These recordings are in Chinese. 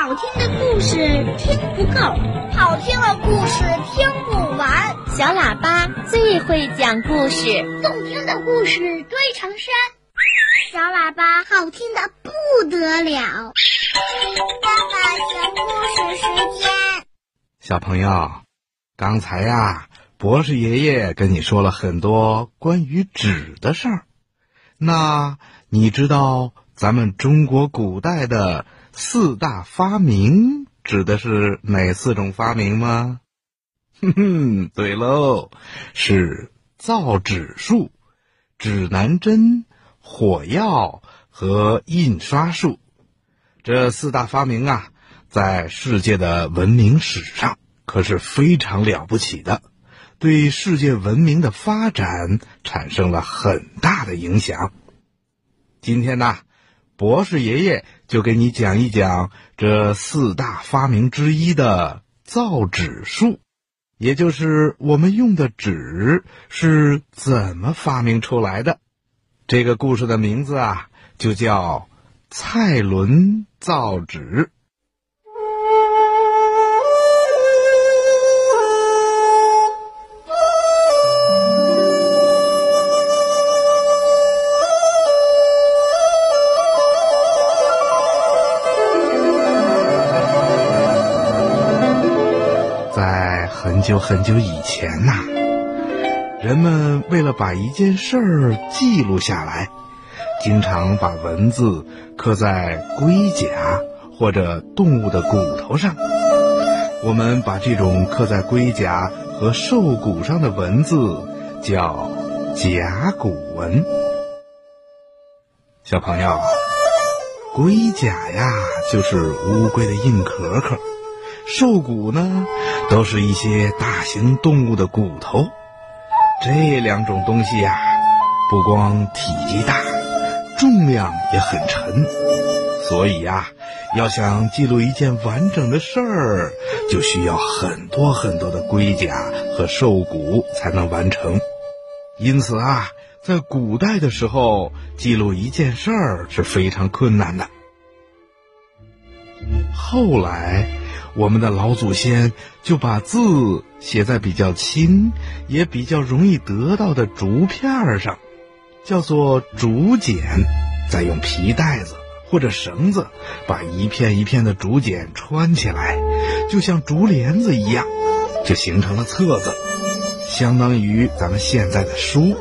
好听的故事听不够，好听的故事听不完。小喇叭最会讲故事，动听的故事堆成山。小喇叭好听的不得了。爸爸讲故事时间。小朋友，刚才呀，博士爷爷跟你说了很多关于纸的事儿。那你知道咱们中国古代的四大发明指的是哪四种发明吗？哼哼，对喽，是造纸术、指南针、火药和印刷术。这四大发明啊，在世界的文明史上可是非常了不起的，对世界文明的发展产生了很大的影响。今天呢，博士爷爷就给你讲一讲这四大发明之一的造纸术，也就是我们用的纸是怎么发明出来的。这个故事的名字啊，就叫蔡伦造纸。很久很久以前呐、人们为了把一件事儿记录下来，经常把文字刻在龟甲或者动物的骨头上。我们把这种刻在龟甲和兽骨上的文字叫甲骨文。小朋友，龟甲呀，就是乌龟的硬壳壳；兽骨呢，都是一些大型动物的骨头。这两种东西呀、不光体积大，重量也很沉，所以呀、要想记录一件完整的事儿，就需要很多很多的龟甲和兽骨才能完成。因此啊，在古代的时候，记录一件事儿是非常困难的。后来，我们的老祖先就把字写在比较轻，也比较容易得到的竹片儿上，叫做竹简，再用皮带子或者绳子把一片一片的竹简穿起来，就像竹帘子一样，就形成了册子，相当于咱们现在的书。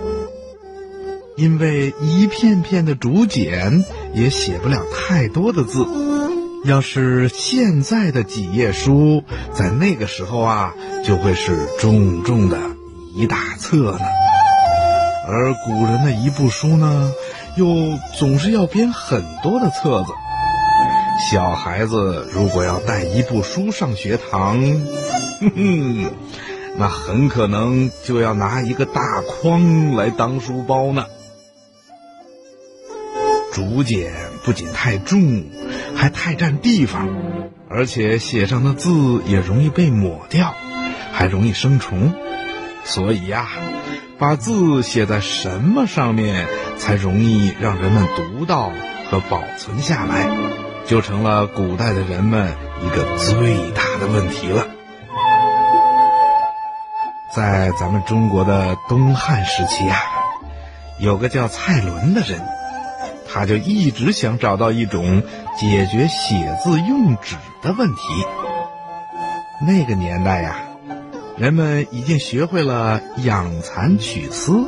因为一片片的竹简也写不了太多的字。要是现在的几页书，在那个时候啊，就会是重重的一大册呢。而古人的一部书呢，又总是要编很多的册子。小孩子如果要带一部书上学堂，哼哼，那很可能就要拿一个大筐来当书包呢。竹简不仅太重，还太占地方，而且写上的字也容易被抹掉，还容易生虫。所以呀、把字写在什么上面才容易让人们读到和保存下来，就成了古代的人们一个最大的问题了。在咱们中国的东汉时期啊，有个叫蔡伦的人。他就一直想找到一种解决写字用纸的问题。那个年代呀，人们已经学会了养蚕取丝，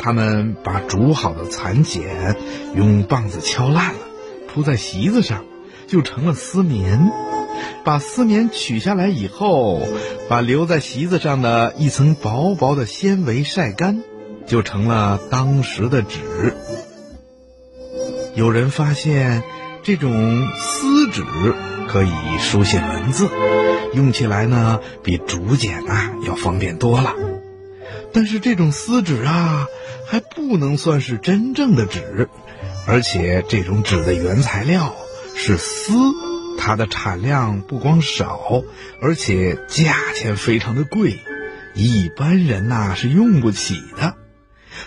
他们把煮好的蚕茧用棒子敲烂了，铺在席子上，就成了丝棉。把丝棉取下来以后，把留在席子上的一层薄薄的纤维晒干，就成了当时的纸。有人发现，这种丝纸可以书写文字，用起来呢比竹简啊要方便多了。但是这种丝纸啊，还不能算是真正的纸，而且这种纸的原材料是丝，它的产量不光少，而且价钱非常的贵，一般人呐、是用不起的。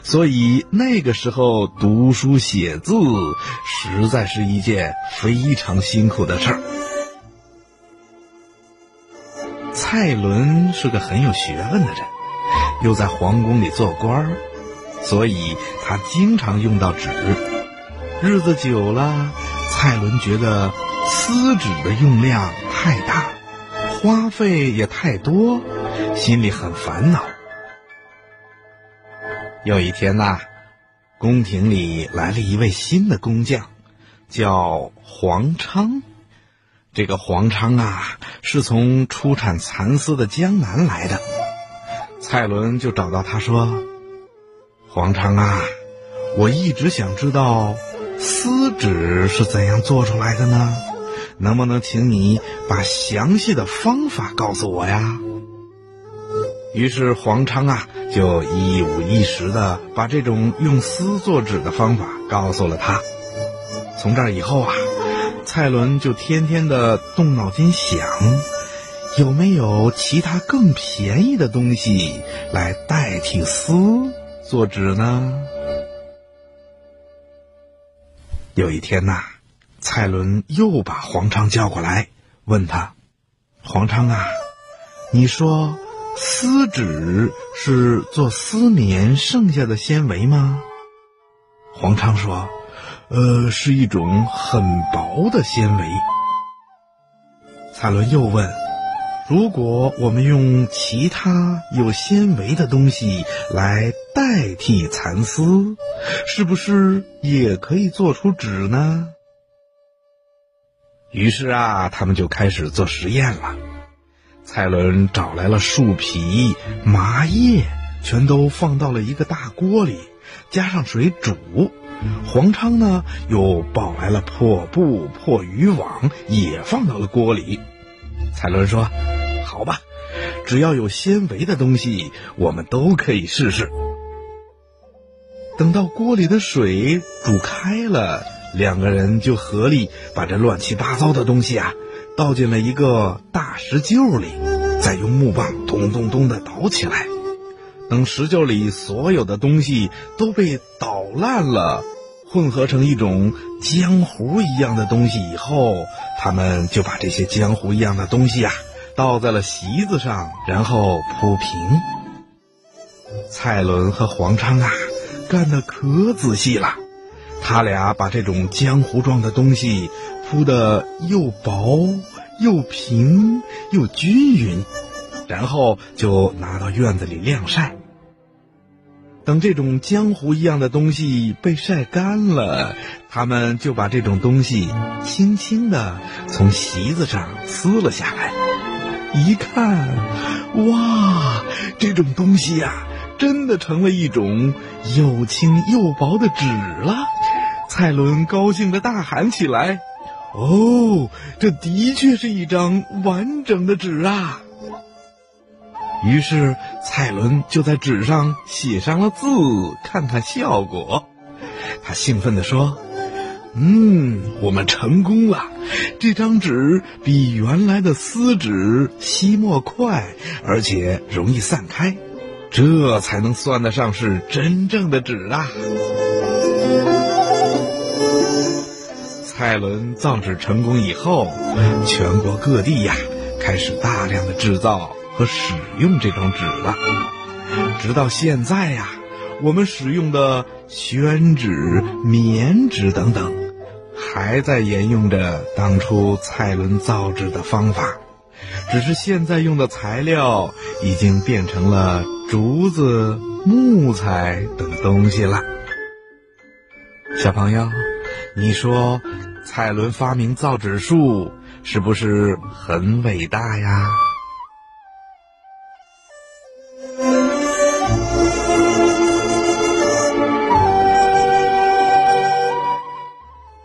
所以那个时候读书写字实在是一件非常辛苦的事儿。蔡伦是个很有学问的人，又在皇宫里做官，所以他经常用到纸。日子久了，蔡伦觉得撕纸的用量太大，花费也太多，心里很烦恼。有一天呐，宫廷里来了一位新的工匠，叫黄昌。这个黄昌啊，是从出产蚕丝的江南来的。蔡伦就找到他说：“黄昌啊，我一直想知道。”丝纸是怎样做出来的呢？能不能请你把详细的方法告诉我呀？于是黄昌啊，就一五一十的把这种用丝做纸的方法告诉了他。从这以后啊，蔡伦就天天的动脑筋想，有没有其他更便宜的东西来代替丝做纸呢？有一天呐，蔡伦又把黄昌叫过来，问他：“黄昌啊，你说丝纸是做丝棉剩下的纤维吗？”黄昌说：“呃，是一种很薄的纤维。”蔡伦又问。如果我们用其他有纤维的东西来代替蚕丝，是不是也可以做出纸呢？于是啊，他们就开始做实验了。蔡伦找来了树皮、麻叶，全都放到了一个大锅里，加上水煮。黄昌呢，又抱来了破布、破渔网，也放到了锅里。蔡伦说。好吧，只要有纤维的东西，我们都可以试试。等到锅里的水煮开了，两个人就合力把这乱七八糟的东西啊倒进了一个大石臼里，再用木棒咚咚咚的捣起来。等石臼里所有的东西都被捣烂了，混合成一种浆糊一样的东西以后，他们就把这些浆糊一样的东西啊。倒在了席子上，然后铺平。蔡伦和黄昌啊，干得可仔细了。他俩把这种浆糊状的东西铺得又薄又平又均匀，然后就拿到院子里晾晒。等这种浆糊一样的东西被晒干了，他们就把这种东西轻轻地从席子上撕了下来。一看，哇，这种东西呀，真的成了一种又轻又薄的纸了。蔡伦高兴的大喊起来：“哦，这的确是一张完整的纸啊！”于是蔡伦就在纸上写上了字，看看效果。他兴奋地说。嗯，我们成功了。这张纸比原来的丝纸吸墨快，而且容易散开，这才能算得上是真正的纸啊！蔡伦造纸成功以后，全国各地呀开始大量的制造和使用这种纸了。直到现在呀，我们使用的宣纸、棉纸等等。还在沿用着当初蔡伦造纸的方法，只是现在用的材料已经变成了竹子、木材等东西了。小朋友，你说蔡伦发明造纸术是不是很伟大呀？